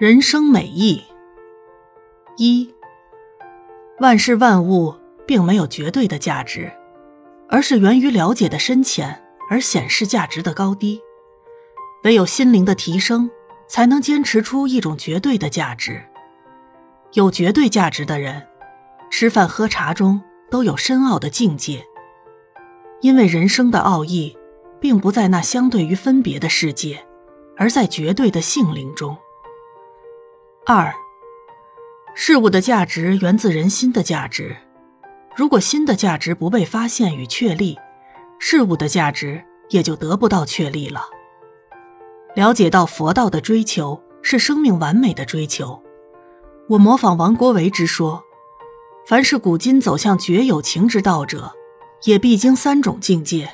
人生美意。一，万事万物并没有绝对的价值，而是源于了解的深浅而显示价值的高低。唯有心灵的提升，才能坚持出一种绝对的价值。有绝对价值的人，吃饭喝茶中都有深奥的境界。因为人生的奥义，并不在那相对于分别的世界，而在绝对的性灵中。二，事物的价值源自人心的价值。如果心的价值不被发现与确立，事物的价值也就得不到确立了。了解到佛道的追求是生命完美的追求，我模仿王国维之说：凡是古今走向绝有情之道者，也必经三种境界。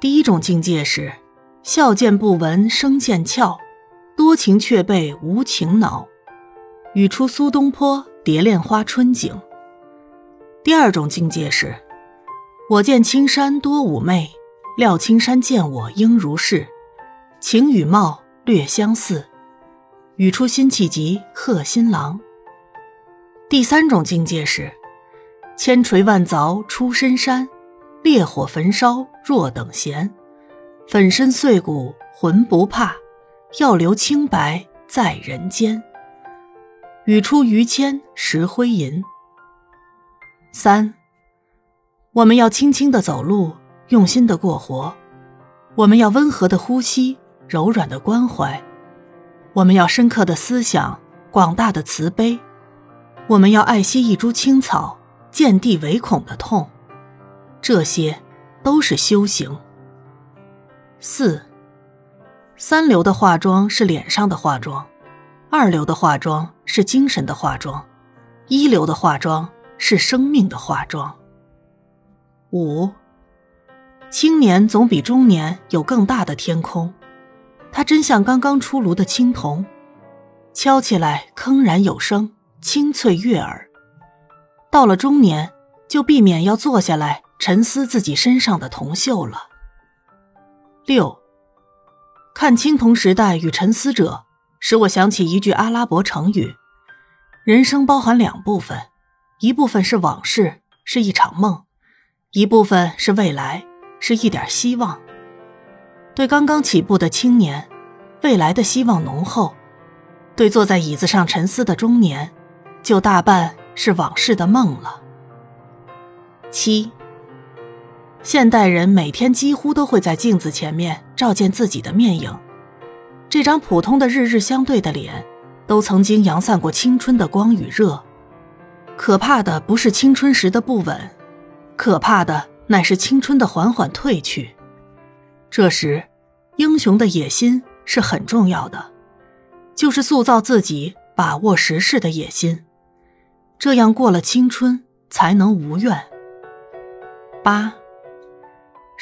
第一种境界是笑见不闻声见窍。多情却被无情恼，语出苏东坡蝶恋花春景。第二种境界是，我见青山多妩媚，料青山见我应如是，情与貌略相似，语出辛弃疾贺新郎。第三种境界是，千锤万凿出深山，烈火焚烧若等闲，粉身碎骨浑不怕。要留清白在人间。语出于谦石灰吟。三，我们要轻轻的走路，用心的过活；我们要温和的呼吸，柔软的关怀；我们要深刻的思想，广大的慈悲；我们要爱惜一株青草，见地唯恐的痛。这些，都是修行。四。三流的化妆是脸上的化妆，二流的化妆是精神的化妆，一流的化妆是生命的化妆。五，青年总比中年有更大的天空，它真像刚刚出炉的青铜，敲起来铿然有声，清脆悦耳。到了中年，就避免要坐下来沉思自己身上的铜锈了。六。看青铜时代与沉思者，使我想起一句阿拉伯成语：“人生包含两部分，一部分是往事，是一场梦；一部分是未来，是一点希望。”对刚刚起步的青年，未来的希望浓厚；对坐在椅子上沉思的中年，就大半是往事的梦了。七。现代人每天几乎都会在镜子前面照见自己的面影，这张普通的日日相对的脸，都曾经扬散过青春的光与热。可怕的不是青春时的不稳，可怕的乃是青春的缓缓褪去。这时，英雄的野心是很重要的，就是塑造自己、把握时势的野心，这样过了青春才能无怨。八。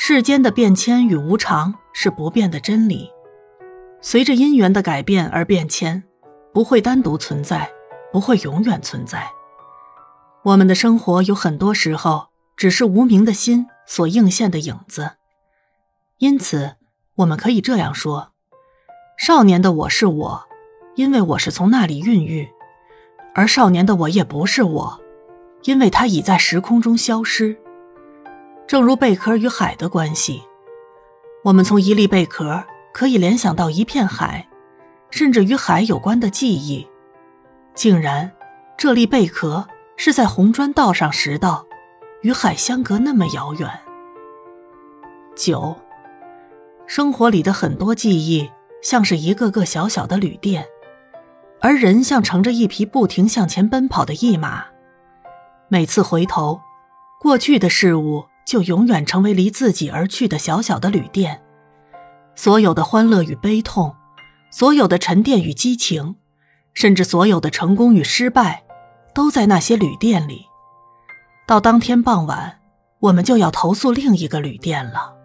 世间的变迁与无常是不变的真理，随着因缘的改变而变迁，不会单独存在，不会永远存在。我们的生活有很多时候只是无名的心所映现的影子，因此我们可以这样说：少年的我是我，因为我是从那里孕育；而少年的我也不是我，因为他已在时空中消失。正如贝壳与海的关系，我们从一粒贝壳可以联想到一片海，甚至与海有关的记忆。竟然，这粒贝壳是在红砖道上拾到，与海相隔那么遥远。九，生活里的很多记忆像是一个个小小的旅店，而人像乘着一匹不停向前奔跑的驿马。每次回头，过去的事物。就永远成为离自己而去的小小的旅店，所有的欢乐与悲痛，所有的沉淀与激情，甚至所有的成功与失败，都在那些旅店里。到当天傍晚，我们就要投宿另一个旅店了。